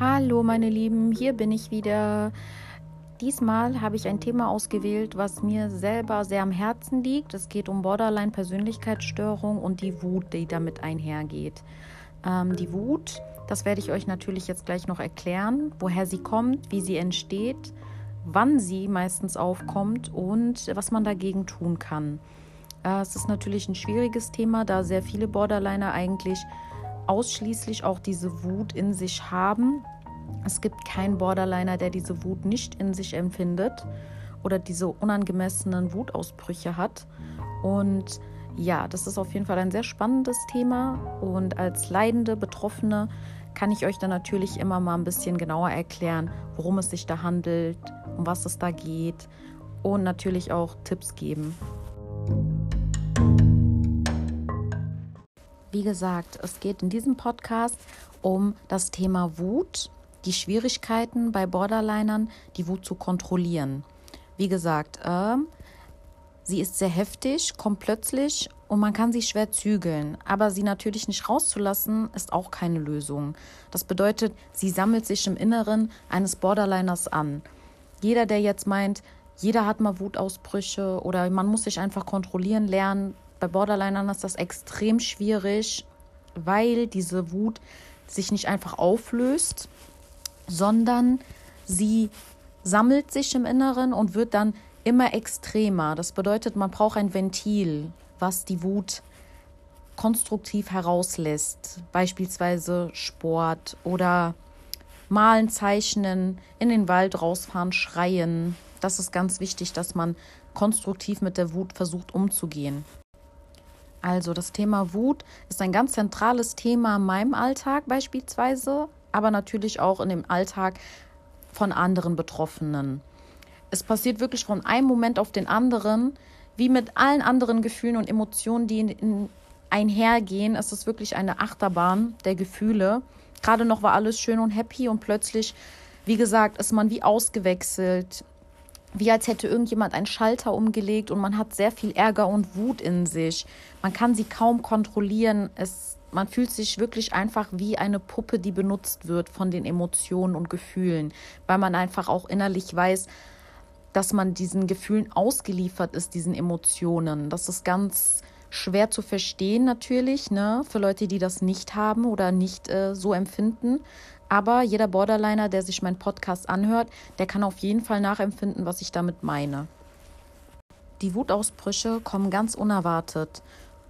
Hallo meine Lieben, hier bin ich wieder. Diesmal habe ich ein Thema ausgewählt, was mir selber sehr am Herzen liegt. Es geht um Borderline-Persönlichkeitsstörung und die Wut, die damit einhergeht. Ähm, die Wut, das werde ich euch natürlich jetzt gleich noch erklären, woher sie kommt, wie sie entsteht, wann sie meistens aufkommt und was man dagegen tun kann. Äh, es ist natürlich ein schwieriges Thema, da sehr viele Borderliner eigentlich ausschließlich auch diese Wut in sich haben. Es gibt keinen Borderliner, der diese Wut nicht in sich empfindet oder diese unangemessenen Wutausbrüche hat. Und ja, das ist auf jeden Fall ein sehr spannendes Thema. Und als leidende Betroffene kann ich euch dann natürlich immer mal ein bisschen genauer erklären, worum es sich da handelt, um was es da geht und natürlich auch Tipps geben. Wie gesagt, es geht in diesem Podcast um das Thema Wut, die Schwierigkeiten bei Borderlinern, die Wut zu kontrollieren. Wie gesagt, äh, sie ist sehr heftig, kommt plötzlich und man kann sie schwer zügeln. Aber sie natürlich nicht rauszulassen, ist auch keine Lösung. Das bedeutet, sie sammelt sich im Inneren eines Borderliners an. Jeder, der jetzt meint, jeder hat mal Wutausbrüche oder man muss sich einfach kontrollieren lernen, bei Borderlinern ist das extrem schwierig, weil diese Wut sich nicht einfach auflöst, sondern sie sammelt sich im Inneren und wird dann immer extremer. Das bedeutet, man braucht ein Ventil, was die Wut konstruktiv herauslässt. Beispielsweise Sport oder malen, zeichnen, in den Wald rausfahren, schreien. Das ist ganz wichtig, dass man konstruktiv mit der Wut versucht umzugehen. Also das Thema Wut ist ein ganz zentrales Thema in meinem Alltag beispielsweise, aber natürlich auch in dem Alltag von anderen Betroffenen. Es passiert wirklich von einem Moment auf den anderen, wie mit allen anderen Gefühlen und Emotionen, die in, in einhergehen. Es ist wirklich eine Achterbahn der Gefühle. Gerade noch war alles schön und happy und plötzlich, wie gesagt, ist man wie ausgewechselt wie als hätte irgendjemand einen Schalter umgelegt und man hat sehr viel Ärger und Wut in sich. Man kann sie kaum kontrollieren. Es, man fühlt sich wirklich einfach wie eine Puppe, die benutzt wird von den Emotionen und Gefühlen, weil man einfach auch innerlich weiß, dass man diesen Gefühlen ausgeliefert ist, diesen Emotionen. Das ist ganz schwer zu verstehen natürlich, ne, für Leute, die das nicht haben oder nicht äh, so empfinden. Aber jeder Borderliner, der sich meinen Podcast anhört, der kann auf jeden Fall nachempfinden, was ich damit meine. Die Wutausbrüche kommen ganz unerwartet.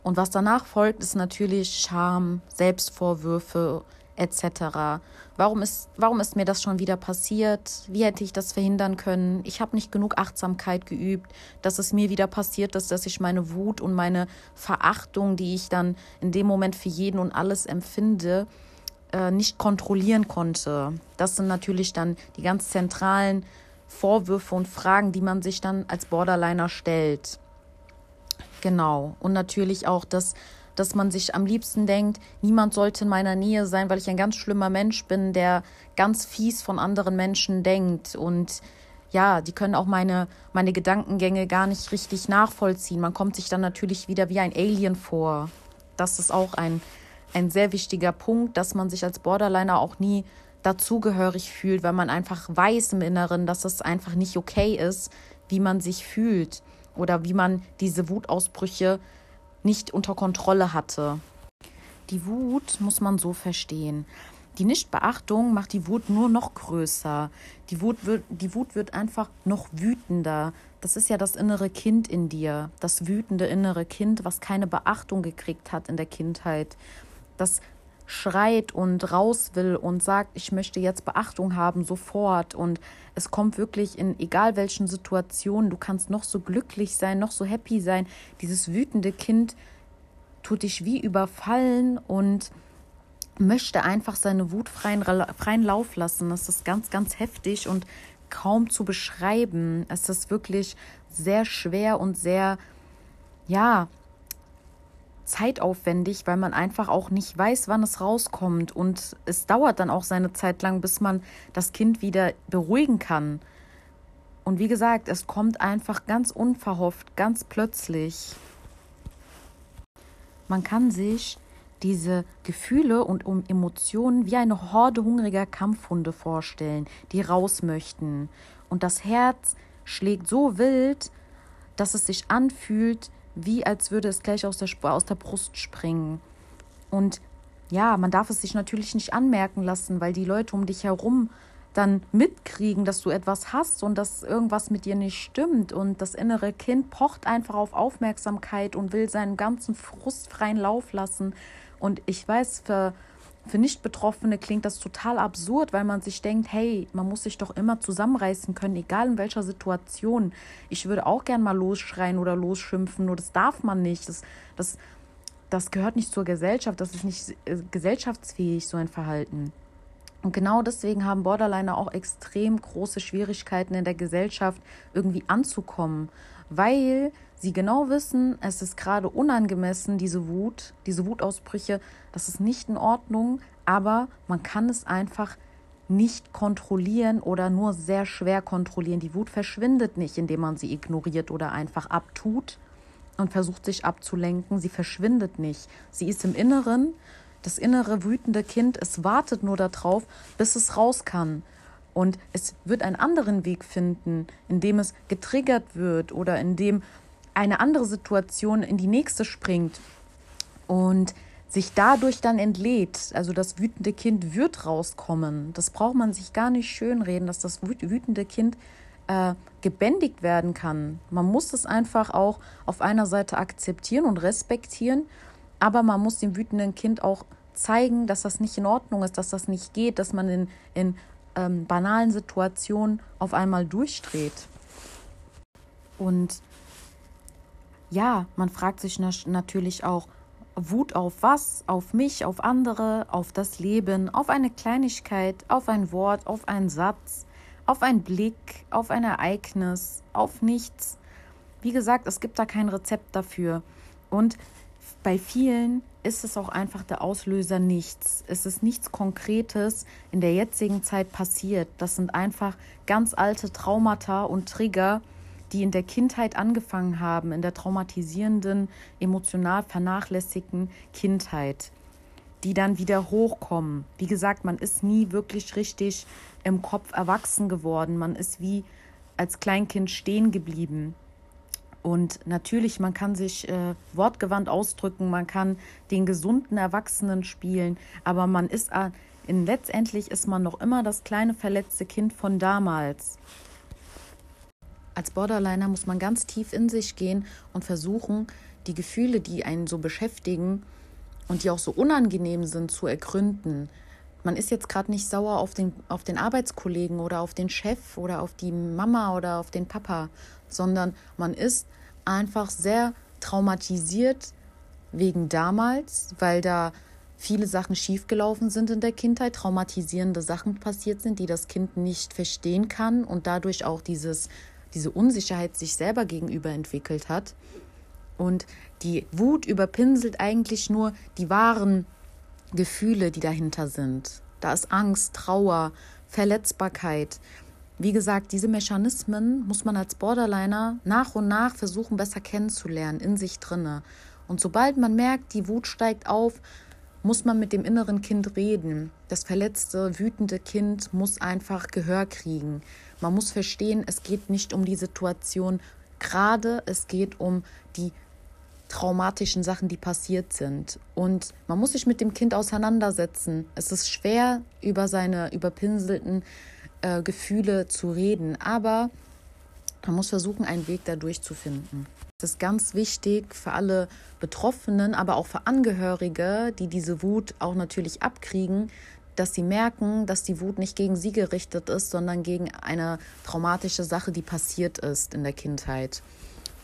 Und was danach folgt, ist natürlich Scham, Selbstvorwürfe etc. Warum ist, warum ist mir das schon wieder passiert? Wie hätte ich das verhindern können? Ich habe nicht genug Achtsamkeit geübt, dass es mir wieder passiert ist, dass ich meine Wut und meine Verachtung, die ich dann in dem Moment für jeden und alles empfinde, äh, nicht kontrollieren konnte. Das sind natürlich dann die ganz zentralen Vorwürfe und Fragen, die man sich dann als Borderliner stellt. Genau. Und natürlich auch das, dass man sich am liebsten denkt, niemand sollte in meiner Nähe sein, weil ich ein ganz schlimmer Mensch bin, der ganz fies von anderen Menschen denkt. Und ja, die können auch meine, meine Gedankengänge gar nicht richtig nachvollziehen. Man kommt sich dann natürlich wieder wie ein Alien vor. Das ist auch ein ein sehr wichtiger Punkt, dass man sich als Borderliner auch nie dazugehörig fühlt, weil man einfach weiß im Inneren, dass es einfach nicht okay ist, wie man sich fühlt oder wie man diese Wutausbrüche nicht unter Kontrolle hatte. Die Wut muss man so verstehen. Die Nichtbeachtung macht die Wut nur noch größer. Die Wut wird, die Wut wird einfach noch wütender. Das ist ja das innere Kind in dir, das wütende innere Kind, was keine Beachtung gekriegt hat in der Kindheit das schreit und raus will und sagt, ich möchte jetzt Beachtung haben, sofort. Und es kommt wirklich in egal welchen Situationen, du kannst noch so glücklich sein, noch so happy sein. Dieses wütende Kind tut dich wie überfallen und möchte einfach seine Wut freien, freien Lauf lassen. Das ist ganz, ganz heftig und kaum zu beschreiben. Es ist wirklich sehr schwer und sehr, ja, zeitaufwendig, weil man einfach auch nicht weiß, wann es rauskommt. Und es dauert dann auch seine Zeit lang, bis man das Kind wieder beruhigen kann. Und wie gesagt, es kommt einfach ganz unverhofft, ganz plötzlich. Man kann sich diese Gefühle und um Emotionen wie eine Horde hungriger Kampfhunde vorstellen, die raus möchten. Und das Herz schlägt so wild, dass es sich anfühlt, wie als würde es gleich aus der, aus der Brust springen. Und ja, man darf es sich natürlich nicht anmerken lassen, weil die Leute um dich herum dann mitkriegen, dass du etwas hast und dass irgendwas mit dir nicht stimmt. Und das innere Kind pocht einfach auf Aufmerksamkeit und will seinen ganzen Frust freien Lauf lassen. Und ich weiß, für, für Nicht-Betroffene klingt das total absurd, weil man sich denkt, hey, man muss sich doch immer zusammenreißen können, egal in welcher Situation. Ich würde auch gern mal losschreien oder losschimpfen, nur das darf man nicht. Das, das, das gehört nicht zur Gesellschaft, das ist nicht äh, gesellschaftsfähig, so ein Verhalten. Und genau deswegen haben Borderliner auch extrem große Schwierigkeiten in der Gesellschaft irgendwie anzukommen, weil sie genau wissen, es ist gerade unangemessen, diese Wut, diese Wutausbrüche, das ist nicht in Ordnung, aber man kann es einfach nicht kontrollieren oder nur sehr schwer kontrollieren. Die Wut verschwindet nicht, indem man sie ignoriert oder einfach abtut und versucht sich abzulenken. Sie verschwindet nicht. Sie ist im Inneren das innere wütende Kind, es wartet nur darauf, bis es raus kann. Und es wird einen anderen Weg finden, indem es getriggert wird oder indem eine andere Situation in die nächste springt und sich dadurch dann entlädt. Also das wütende Kind wird rauskommen. Das braucht man sich gar nicht schönreden, dass das wütende Kind äh, gebändigt werden kann. Man muss es einfach auch auf einer Seite akzeptieren und respektieren aber man muss dem wütenden Kind auch zeigen, dass das nicht in Ordnung ist, dass das nicht geht, dass man in, in ähm, banalen Situationen auf einmal durchdreht. Und ja, man fragt sich natürlich auch, Wut auf was? Auf mich, auf andere, auf das Leben, auf eine Kleinigkeit, auf ein Wort, auf einen Satz, auf einen Blick, auf ein Ereignis, auf nichts. Wie gesagt, es gibt da kein Rezept dafür. Und bei vielen ist es auch einfach der Auslöser nichts. Es ist nichts Konkretes in der jetzigen Zeit passiert. Das sind einfach ganz alte Traumata und Trigger, die in der Kindheit angefangen haben, in der traumatisierenden, emotional vernachlässigten Kindheit, die dann wieder hochkommen. Wie gesagt, man ist nie wirklich richtig im Kopf erwachsen geworden. Man ist wie als Kleinkind stehen geblieben. Und natürlich, man kann sich äh, wortgewandt ausdrücken, man kann den gesunden Erwachsenen spielen, aber man ist äh, in, letztendlich ist man noch immer das kleine verletzte Kind von damals. Als Borderliner muss man ganz tief in sich gehen und versuchen, die Gefühle, die einen so beschäftigen und die auch so unangenehm sind, zu ergründen. Man ist jetzt gerade nicht sauer auf den, auf den Arbeitskollegen oder auf den Chef oder auf die Mama oder auf den Papa, sondern man ist einfach sehr traumatisiert wegen damals, weil da viele Sachen schiefgelaufen sind in der Kindheit, traumatisierende Sachen passiert sind, die das Kind nicht verstehen kann und dadurch auch dieses, diese Unsicherheit sich selber gegenüber entwickelt hat. Und die Wut überpinselt eigentlich nur die wahren Gefühle, die dahinter sind. Da ist Angst, Trauer, Verletzbarkeit. Wie gesagt, diese Mechanismen muss man als Borderliner nach und nach versuchen besser kennenzulernen in sich drinne. Und sobald man merkt, die Wut steigt auf, muss man mit dem inneren Kind reden. Das verletzte, wütende Kind muss einfach Gehör kriegen. Man muss verstehen, es geht nicht um die Situation gerade, es geht um die traumatischen Sachen, die passiert sind. Und man muss sich mit dem Kind auseinandersetzen. Es ist schwer, über seine überpinselten äh, Gefühle zu reden, aber man muss versuchen, einen Weg dadurch zu finden. Das ist ganz wichtig für alle Betroffenen, aber auch für Angehörige, die diese Wut auch natürlich abkriegen, dass sie merken, dass die Wut nicht gegen sie gerichtet ist, sondern gegen eine traumatische Sache, die passiert ist in der Kindheit.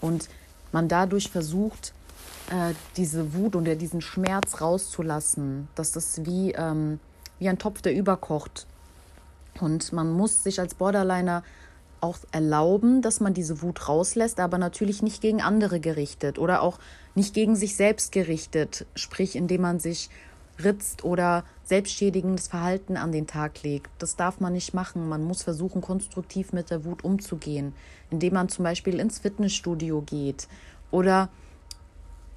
Und man dadurch versucht, äh, diese Wut oder diesen Schmerz rauszulassen. Das ist wie, ähm, wie ein Topf, der überkocht. Und man muss sich als Borderliner auch erlauben, dass man diese Wut rauslässt, aber natürlich nicht gegen andere gerichtet oder auch nicht gegen sich selbst gerichtet, sprich indem man sich ritzt oder selbstschädigendes Verhalten an den Tag legt. Das darf man nicht machen. Man muss versuchen, konstruktiv mit der Wut umzugehen, indem man zum Beispiel ins Fitnessstudio geht oder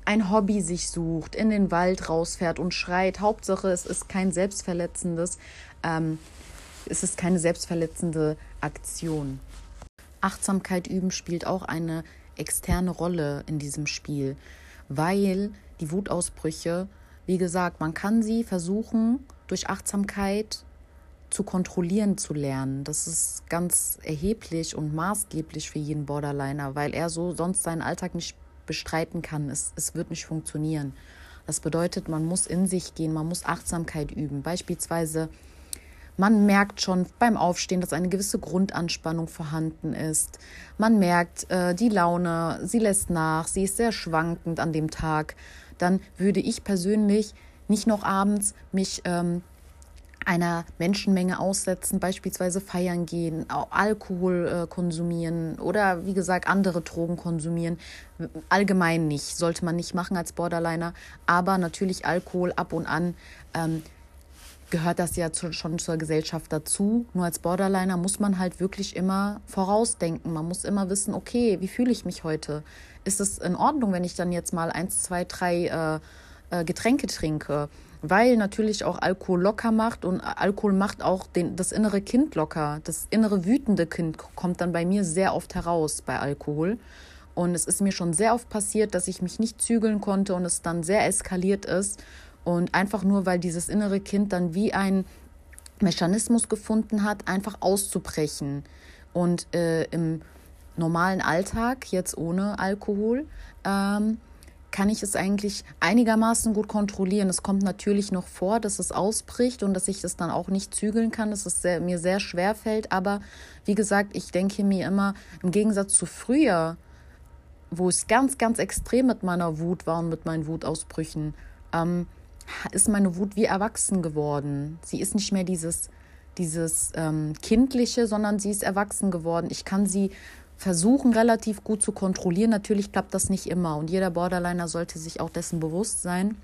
ein Hobby sich sucht, in den Wald rausfährt und schreit. Hauptsache, es ist kein selbstverletzendes, ähm, es ist keine selbstverletzende Aktion. Achtsamkeit üben spielt auch eine externe Rolle in diesem Spiel, weil die Wutausbrüche, wie gesagt, man kann sie versuchen, durch Achtsamkeit zu kontrollieren zu lernen. Das ist ganz erheblich und maßgeblich für jeden Borderliner, weil er so sonst seinen Alltag nicht bestreiten kann. Es, es wird nicht funktionieren. Das bedeutet, man muss in sich gehen, man muss Achtsamkeit üben. Beispielsweise, man merkt schon beim Aufstehen, dass eine gewisse Grundanspannung vorhanden ist. Man merkt, äh, die Laune, sie lässt nach, sie ist sehr schwankend an dem Tag. Dann würde ich persönlich nicht noch abends mich ähm, einer Menschenmenge aussetzen, beispielsweise feiern gehen, Alkohol äh, konsumieren oder wie gesagt andere Drogen konsumieren. Allgemein nicht, sollte man nicht machen als Borderliner, aber natürlich Alkohol ab und an. Ähm, gehört das ja zu, schon zur Gesellschaft dazu. Nur als Borderliner muss man halt wirklich immer vorausdenken. Man muss immer wissen, okay, wie fühle ich mich heute? Ist es in Ordnung, wenn ich dann jetzt mal eins, zwei, drei äh, äh, Getränke trinke? weil natürlich auch Alkohol locker macht und Alkohol macht auch den, das innere Kind locker. Das innere wütende Kind kommt dann bei mir sehr oft heraus bei Alkohol. Und es ist mir schon sehr oft passiert, dass ich mich nicht zügeln konnte und es dann sehr eskaliert ist. Und einfach nur, weil dieses innere Kind dann wie ein Mechanismus gefunden hat, einfach auszubrechen. Und äh, im normalen Alltag, jetzt ohne Alkohol, ähm, kann ich es eigentlich einigermaßen gut kontrollieren. Es kommt natürlich noch vor, dass es ausbricht und dass ich es dann auch nicht zügeln kann, dass es sehr, mir sehr schwer fällt. Aber wie gesagt, ich denke mir immer, im Gegensatz zu früher, wo es ganz, ganz extrem mit meiner Wut war und mit meinen Wutausbrüchen, ähm, ist meine Wut wie erwachsen geworden. Sie ist nicht mehr dieses, dieses ähm, Kindliche, sondern sie ist erwachsen geworden. Ich kann sie versuchen, relativ gut zu kontrollieren. Natürlich klappt das nicht immer und jeder Borderliner sollte sich auch dessen bewusst sein,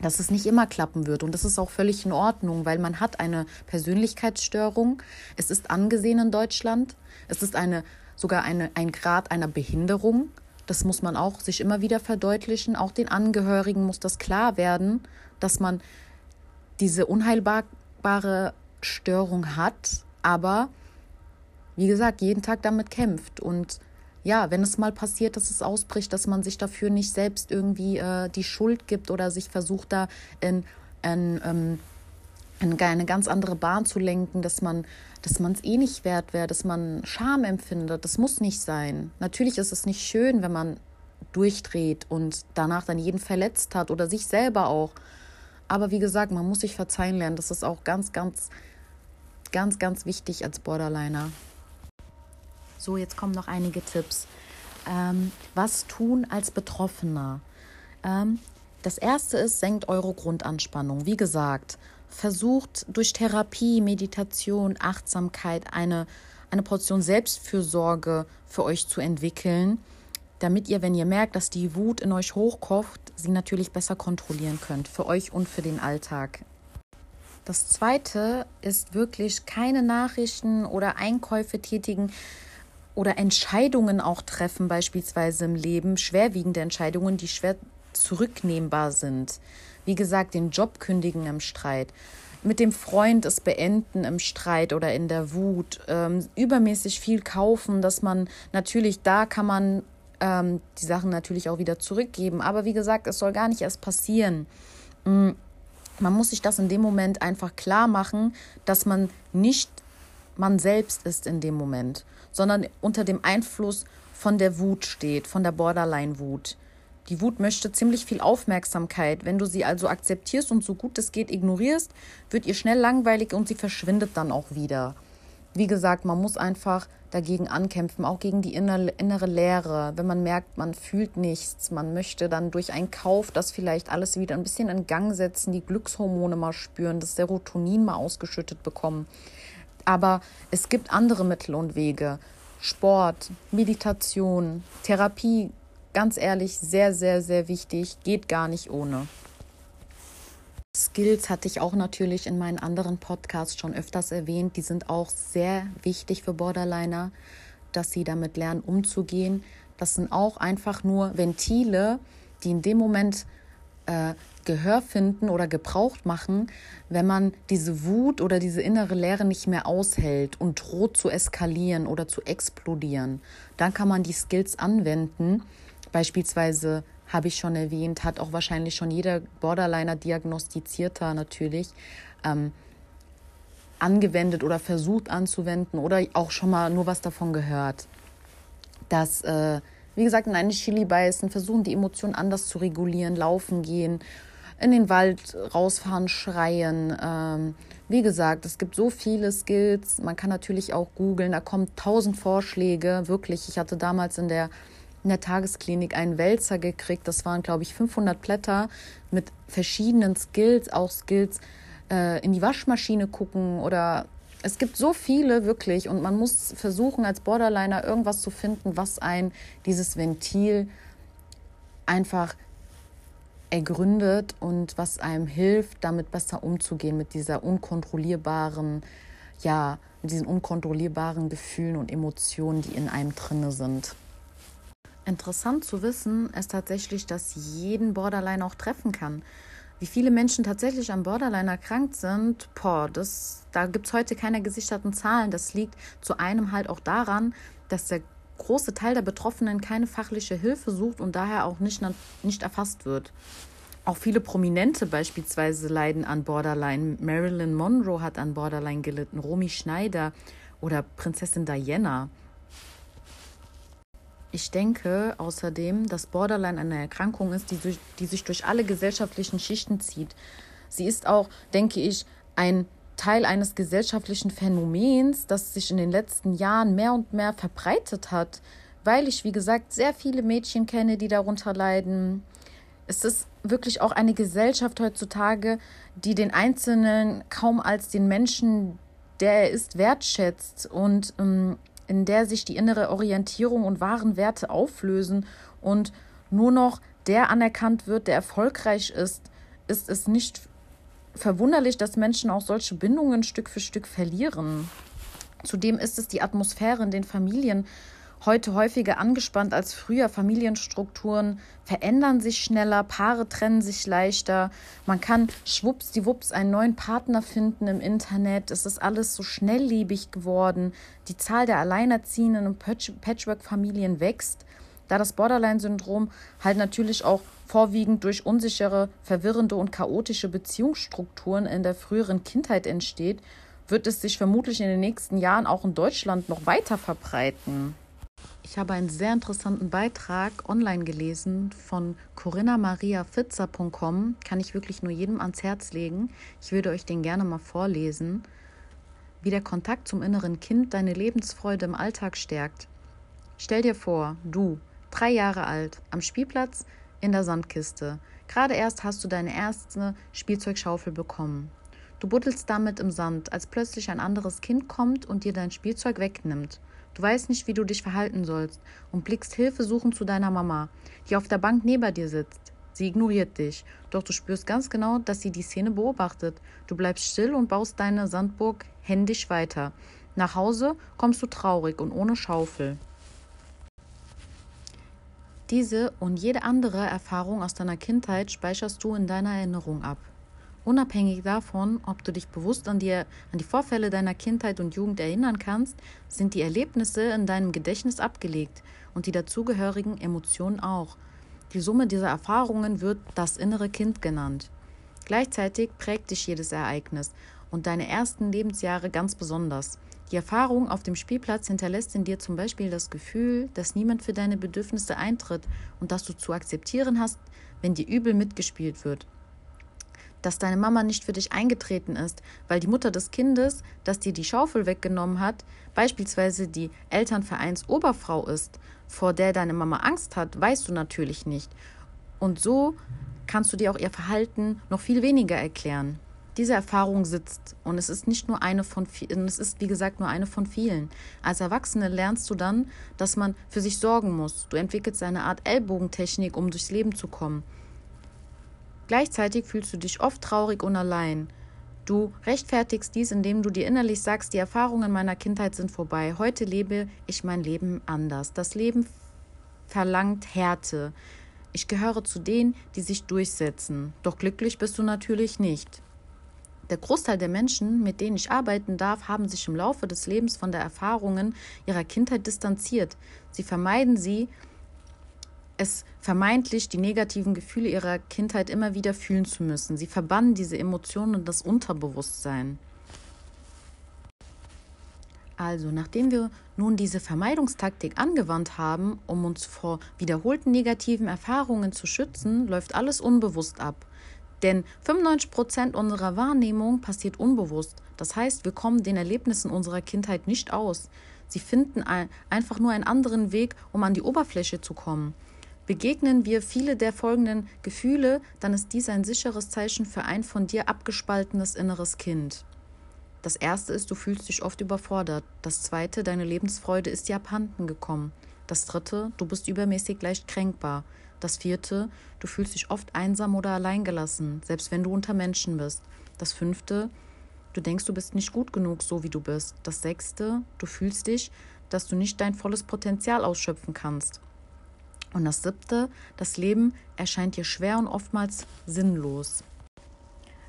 dass es nicht immer klappen wird. Und das ist auch völlig in Ordnung, weil man hat eine Persönlichkeitsstörung. Es ist angesehen in Deutschland. Es ist eine, sogar eine, ein Grad einer Behinderung. Das muss man auch sich immer wieder verdeutlichen. Auch den Angehörigen muss das klar werden, dass man diese unheilbare Störung hat, aber wie gesagt, jeden Tag damit kämpft. Und ja, wenn es mal passiert, dass es ausbricht, dass man sich dafür nicht selbst irgendwie äh, die Schuld gibt oder sich versucht, da in, in, ähm, in eine ganz andere Bahn zu lenken, dass man dass man es eh nicht wert wäre, dass man Scham empfindet. Das muss nicht sein. Natürlich ist es nicht schön, wenn man durchdreht und danach dann jeden verletzt hat oder sich selber auch. Aber wie gesagt, man muss sich verzeihen lernen. Das ist auch ganz, ganz, ganz, ganz wichtig als Borderliner. So, jetzt kommen noch einige Tipps. Ähm, was tun als Betroffener? Ähm, das erste ist, senkt eure Grundanspannung. Wie gesagt, versucht durch Therapie, Meditation, Achtsamkeit eine, eine Portion Selbstfürsorge für euch zu entwickeln, damit ihr, wenn ihr merkt, dass die Wut in euch hochkocht, sie natürlich besser kontrollieren könnt, für euch und für den Alltag. Das zweite ist wirklich keine Nachrichten oder Einkäufe tätigen, oder Entscheidungen auch treffen, beispielsweise im Leben, schwerwiegende Entscheidungen, die schwer zurücknehmbar sind. Wie gesagt, den Job kündigen im Streit, mit dem Freund es beenden im Streit oder in der Wut, ähm, übermäßig viel kaufen, dass man natürlich, da kann man ähm, die Sachen natürlich auch wieder zurückgeben. Aber wie gesagt, es soll gar nicht erst passieren. Mm, man muss sich das in dem Moment einfach klar machen, dass man nicht man selbst ist in dem Moment, sondern unter dem Einfluss von der Wut steht, von der Borderline-Wut. Die Wut möchte ziemlich viel Aufmerksamkeit. Wenn du sie also akzeptierst und so gut es geht ignorierst, wird ihr schnell langweilig und sie verschwindet dann auch wieder. Wie gesagt, man muss einfach dagegen ankämpfen, auch gegen die innere, Leere. Wenn man merkt, man fühlt nichts, man möchte dann durch einen Kauf das vielleicht alles wieder ein bisschen in Gang setzen, die Glückshormone mal spüren, das Serotonin mal ausgeschüttet bekommen. Aber es gibt andere Mittel und Wege. Sport, Meditation, Therapie, ganz ehrlich, sehr, sehr, sehr wichtig, geht gar nicht ohne. Skills hatte ich auch natürlich in meinen anderen Podcasts schon öfters erwähnt. Die sind auch sehr wichtig für Borderliner, dass sie damit lernen, umzugehen. Das sind auch einfach nur Ventile, die in dem Moment äh, Gehör finden oder gebraucht machen, wenn man diese Wut oder diese innere Leere nicht mehr aushält und droht zu eskalieren oder zu explodieren. Dann kann man die Skills anwenden. Beispielsweise habe ich schon erwähnt, hat auch wahrscheinlich schon jeder Borderliner diagnostizierter natürlich ähm, angewendet oder versucht anzuwenden oder auch schon mal nur was davon gehört. Dass, äh, wie gesagt, in eine Chili beißen, versuchen die Emotionen anders zu regulieren, laufen gehen, in den Wald rausfahren, schreien. Ähm, wie gesagt, es gibt so viele Skills. Man kann natürlich auch googeln, da kommen tausend Vorschläge. Wirklich, ich hatte damals in der in der Tagesklinik einen Wälzer gekriegt. Das waren, glaube ich, 500 Blätter mit verschiedenen Skills, auch Skills äh, in die Waschmaschine gucken oder es gibt so viele wirklich und man muss versuchen, als Borderliner irgendwas zu finden, was ein dieses Ventil einfach ergründet und was einem hilft, damit besser umzugehen mit dieser unkontrollierbaren, ja, mit diesen unkontrollierbaren Gefühlen und Emotionen, die in einem drinne sind. Interessant zu wissen ist tatsächlich, dass jeden Borderline auch treffen kann. Wie viele Menschen tatsächlich am Borderline erkrankt sind, boah, das, da gibt es heute keine gesicherten Zahlen. Das liegt zu einem halt auch daran, dass der große Teil der Betroffenen keine fachliche Hilfe sucht und daher auch nicht, nicht erfasst wird. Auch viele Prominente beispielsweise leiden an Borderline. Marilyn Monroe hat an Borderline gelitten, Romy Schneider oder Prinzessin Diana. Ich denke außerdem, dass Borderline eine Erkrankung ist, die, durch, die sich durch alle gesellschaftlichen Schichten zieht. Sie ist auch, denke ich, ein Teil eines gesellschaftlichen Phänomens, das sich in den letzten Jahren mehr und mehr verbreitet hat, weil ich, wie gesagt, sehr viele Mädchen kenne, die darunter leiden. Es ist wirklich auch eine Gesellschaft heutzutage, die den Einzelnen kaum als den Menschen, der er ist, wertschätzt und ähm, in der sich die innere Orientierung und wahren Werte auflösen und nur noch der anerkannt wird, der erfolgreich ist, ist es nicht verwunderlich, dass Menschen auch solche Bindungen Stück für Stück verlieren. Zudem ist es die Atmosphäre in den Familien heute häufiger angespannt als früher. Familienstrukturen verändern sich schneller, Paare trennen sich leichter. Man kann schwuppsdiwupps einen neuen Partner finden im Internet. Es ist alles so schnelllebig geworden. Die Zahl der Alleinerziehenden und Patchwork-Familien wächst, da das Borderline-Syndrom halt natürlich auch vorwiegend durch unsichere, verwirrende und chaotische Beziehungsstrukturen in der früheren Kindheit entsteht, wird es sich vermutlich in den nächsten Jahren auch in Deutschland noch weiter verbreiten. Ich habe einen sehr interessanten Beitrag online gelesen von corinna-maria-fitzer.com. Kann ich wirklich nur jedem ans Herz legen. Ich würde euch den gerne mal vorlesen. Wie der Kontakt zum inneren Kind deine Lebensfreude im Alltag stärkt. Stell dir vor, du, drei Jahre alt, am Spielplatz in der Sandkiste. Gerade erst hast du deine erste Spielzeugschaufel bekommen. Du buddelst damit im Sand, als plötzlich ein anderes Kind kommt und dir dein Spielzeug wegnimmt. Du weißt nicht, wie du dich verhalten sollst und blickst hilfesuchend zu deiner Mama, die auf der Bank neben dir sitzt. Sie ignoriert dich, doch du spürst ganz genau, dass sie die Szene beobachtet. Du bleibst still und baust deine Sandburg händisch weiter. Nach Hause kommst du traurig und ohne Schaufel. Diese und jede andere Erfahrung aus deiner Kindheit speicherst du in deiner Erinnerung ab. Unabhängig davon, ob du dich bewusst an die, an die Vorfälle deiner Kindheit und Jugend erinnern kannst, sind die Erlebnisse in deinem Gedächtnis abgelegt und die dazugehörigen Emotionen auch. Die Summe dieser Erfahrungen wird das innere Kind genannt. Gleichzeitig prägt dich jedes Ereignis und deine ersten Lebensjahre ganz besonders. Die Erfahrung auf dem Spielplatz hinterlässt in dir zum Beispiel das Gefühl, dass niemand für deine Bedürfnisse eintritt und dass du zu akzeptieren hast, wenn dir übel mitgespielt wird dass deine Mama nicht für dich eingetreten ist, weil die Mutter des Kindes, das dir die Schaufel weggenommen hat, beispielsweise die Elternvereinsoberfrau ist, vor der deine Mama Angst hat, weißt du natürlich nicht. Und so kannst du dir auch ihr Verhalten noch viel weniger erklären. Diese Erfahrung sitzt und es ist nicht nur eine von vielen, es ist wie gesagt nur eine von vielen. Als Erwachsene lernst du dann, dass man für sich sorgen muss. Du entwickelst eine Art Ellbogentechnik, um durchs Leben zu kommen. Gleichzeitig fühlst du dich oft traurig und allein. Du rechtfertigst dies, indem du dir innerlich sagst, die Erfahrungen meiner Kindheit sind vorbei. Heute lebe ich mein Leben anders. Das Leben verlangt Härte. Ich gehöre zu denen, die sich durchsetzen. Doch glücklich bist du natürlich nicht. Der Großteil der Menschen, mit denen ich arbeiten darf, haben sich im Laufe des Lebens von der Erfahrungen ihrer Kindheit distanziert. Sie vermeiden sie, es vermeintlich die negativen Gefühle ihrer Kindheit immer wieder fühlen zu müssen. Sie verbannen diese Emotionen und das Unterbewusstsein. Also, nachdem wir nun diese Vermeidungstaktik angewandt haben, um uns vor wiederholten negativen Erfahrungen zu schützen, läuft alles unbewusst ab. Denn 95 Prozent unserer Wahrnehmung passiert unbewusst. Das heißt, wir kommen den Erlebnissen unserer Kindheit nicht aus. Sie finden einfach nur einen anderen Weg, um an die Oberfläche zu kommen. Begegnen wir viele der folgenden Gefühle, dann ist dies ein sicheres Zeichen für ein von dir abgespaltenes inneres Kind. Das erste ist, du fühlst dich oft überfordert. Das zweite, deine Lebensfreude ist dir abhanden gekommen. Das dritte, du bist übermäßig leicht kränkbar. Das vierte, du fühlst dich oft einsam oder alleingelassen, selbst wenn du unter Menschen bist. Das fünfte, du denkst, du bist nicht gut genug, so wie du bist. Das sechste, du fühlst dich, dass du nicht dein volles Potenzial ausschöpfen kannst. Und das siebte, das Leben erscheint dir schwer und oftmals sinnlos.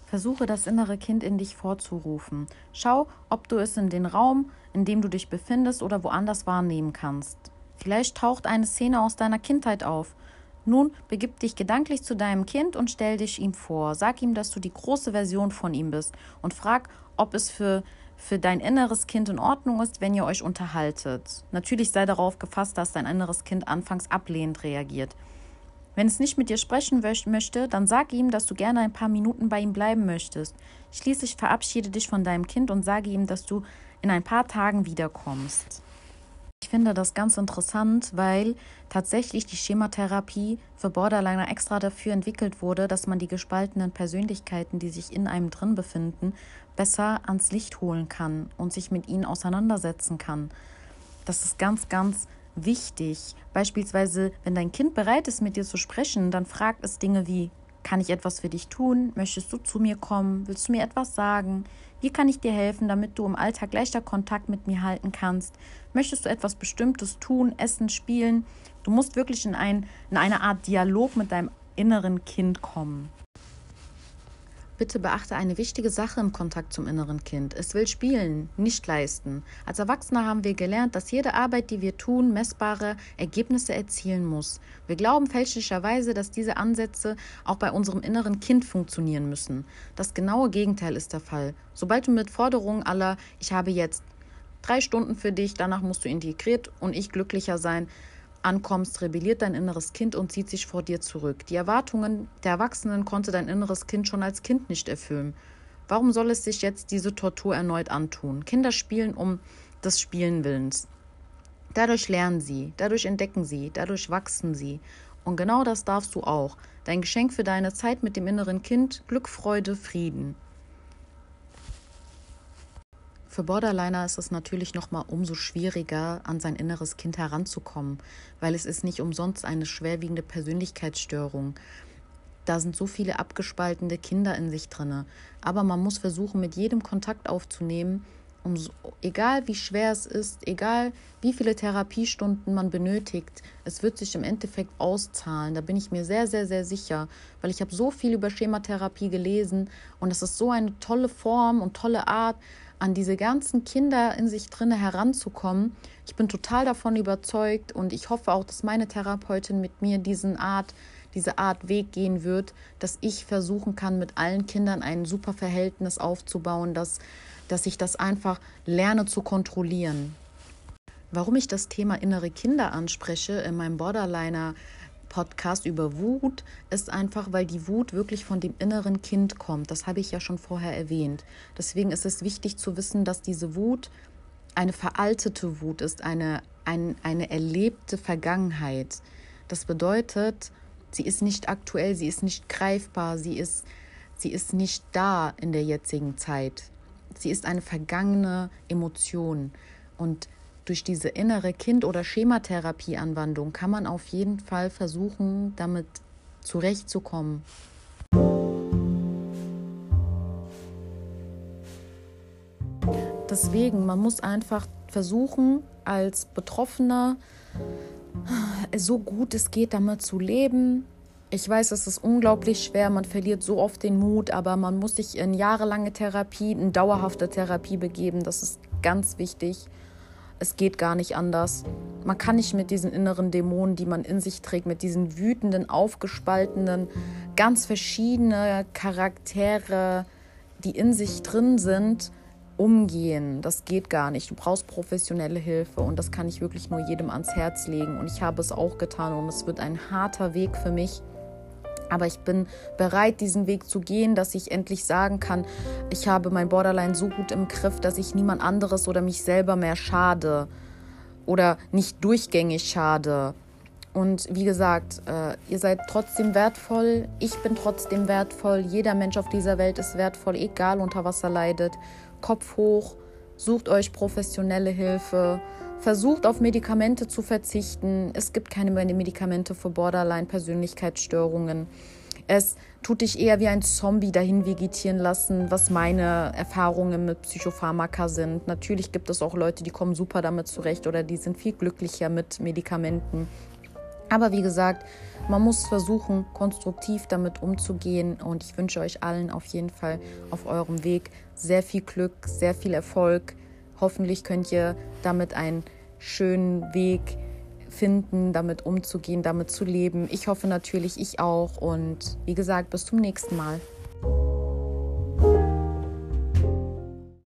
Versuche das innere Kind in dich vorzurufen. Schau, ob du es in den Raum, in dem du dich befindest oder woanders wahrnehmen kannst. Vielleicht taucht eine Szene aus deiner Kindheit auf. Nun begib dich gedanklich zu deinem Kind und stell dich ihm vor. Sag ihm, dass du die große Version von ihm bist und frag, ob es für, für dein inneres Kind in Ordnung ist, wenn ihr euch unterhaltet. Natürlich sei darauf gefasst, dass dein inneres Kind anfangs ablehnend reagiert. Wenn es nicht mit dir sprechen möchte, dann sag ihm, dass du gerne ein paar Minuten bei ihm bleiben möchtest. Schließlich verabschiede dich von deinem Kind und sage ihm, dass du in ein paar Tagen wiederkommst. Ich finde das ganz interessant, weil tatsächlich die Schematherapie für Borderliner extra dafür entwickelt wurde, dass man die gespaltenen Persönlichkeiten, die sich in einem drin befinden, besser ans Licht holen kann und sich mit ihnen auseinandersetzen kann. Das ist ganz, ganz wichtig. Beispielsweise, wenn dein Kind bereit ist, mit dir zu sprechen, dann fragt es Dinge wie, kann ich etwas für dich tun? Möchtest du zu mir kommen? Willst du mir etwas sagen? Wie kann ich dir helfen, damit du im Alltag leichter Kontakt mit mir halten kannst? Möchtest du etwas Bestimmtes tun, essen, spielen? Du musst wirklich in, ein, in eine Art Dialog mit deinem inneren Kind kommen. Bitte beachte eine wichtige Sache im Kontakt zum inneren Kind. Es will spielen, nicht leisten. Als Erwachsene haben wir gelernt, dass jede Arbeit, die wir tun, messbare Ergebnisse erzielen muss. Wir glauben fälschlicherweise, dass diese Ansätze auch bei unserem inneren Kind funktionieren müssen. Das genaue Gegenteil ist der Fall. Sobald du mit Forderungen aller Ich habe jetzt drei Stunden für dich, danach musst du integriert und ich glücklicher sein, ankommst, rebelliert dein inneres Kind und zieht sich vor dir zurück. Die Erwartungen der Erwachsenen konnte dein inneres Kind schon als Kind nicht erfüllen. Warum soll es sich jetzt diese Tortur erneut antun? Kinder spielen um des Spielen Willens. Dadurch lernen sie, dadurch entdecken sie, dadurch wachsen sie. Und genau das darfst du auch. Dein Geschenk für deine Zeit mit dem inneren Kind, Glück, Freude, Frieden. Für Borderliner ist es natürlich noch mal umso schwieriger, an sein inneres Kind heranzukommen, weil es ist nicht umsonst eine schwerwiegende Persönlichkeitsstörung. Da sind so viele abgespaltene Kinder in sich drinne. Aber man muss versuchen, mit jedem Kontakt aufzunehmen, um, egal wie schwer es ist, egal wie viele Therapiestunden man benötigt, es wird sich im Endeffekt auszahlen. Da bin ich mir sehr, sehr, sehr sicher, weil ich habe so viel über Schematherapie gelesen und es ist so eine tolle Form und tolle Art, an diese ganzen Kinder in sich drinne heranzukommen. Ich bin total davon überzeugt und ich hoffe auch, dass meine Therapeutin mit mir diesen Art, diese Art Weg gehen wird, dass ich versuchen kann, mit allen Kindern ein super Verhältnis aufzubauen, dass, dass ich das einfach lerne zu kontrollieren. Warum ich das Thema innere Kinder anspreche in meinem Borderliner Podcast über Wut ist einfach, weil die Wut wirklich von dem inneren Kind kommt. Das habe ich ja schon vorher erwähnt. Deswegen ist es wichtig zu wissen, dass diese Wut eine veraltete Wut ist, eine, ein, eine erlebte Vergangenheit. Das bedeutet, sie ist nicht aktuell, sie ist nicht greifbar, sie ist, sie ist nicht da in der jetzigen Zeit. Sie ist eine vergangene Emotion. Und durch diese innere Kind- oder Schematherapie-Anwendung kann man auf jeden Fall versuchen, damit zurechtzukommen. Deswegen, man muss einfach versuchen, als Betroffener so gut es geht, damit zu leben. Ich weiß, es ist unglaublich schwer, man verliert so oft den Mut, aber man muss sich in jahrelange Therapie, in dauerhafte Therapie begeben. Das ist ganz wichtig. Es geht gar nicht anders. Man kann nicht mit diesen inneren Dämonen, die man in sich trägt, mit diesen wütenden, aufgespaltenen, ganz verschiedene Charaktere, die in sich drin sind, umgehen. Das geht gar nicht. Du brauchst professionelle Hilfe und das kann ich wirklich nur jedem ans Herz legen. Und ich habe es auch getan und es wird ein harter Weg für mich. Aber ich bin bereit, diesen Weg zu gehen, dass ich endlich sagen kann, ich habe mein Borderline so gut im Griff, dass ich niemand anderes oder mich selber mehr schade oder nicht durchgängig schade. Und wie gesagt, äh, ihr seid trotzdem wertvoll, ich bin trotzdem wertvoll, jeder Mensch auf dieser Welt ist wertvoll, egal unter was er leidet. Kopf hoch, sucht euch professionelle Hilfe, versucht auf Medikamente zu verzichten. Es gibt keine Medikamente für Borderline-Persönlichkeitsstörungen. Es tut dich eher wie ein Zombie dahin vegetieren lassen, was meine Erfahrungen mit Psychopharmaka sind. Natürlich gibt es auch Leute, die kommen super damit zurecht oder die sind viel glücklicher mit Medikamenten. Aber wie gesagt, man muss versuchen, konstruktiv damit umzugehen und ich wünsche euch allen auf jeden Fall auf eurem Weg sehr viel Glück, sehr viel Erfolg. Hoffentlich könnt ihr damit einen schönen Weg finden, damit umzugehen, damit zu leben. Ich hoffe natürlich, ich auch und wie gesagt, bis zum nächsten Mal.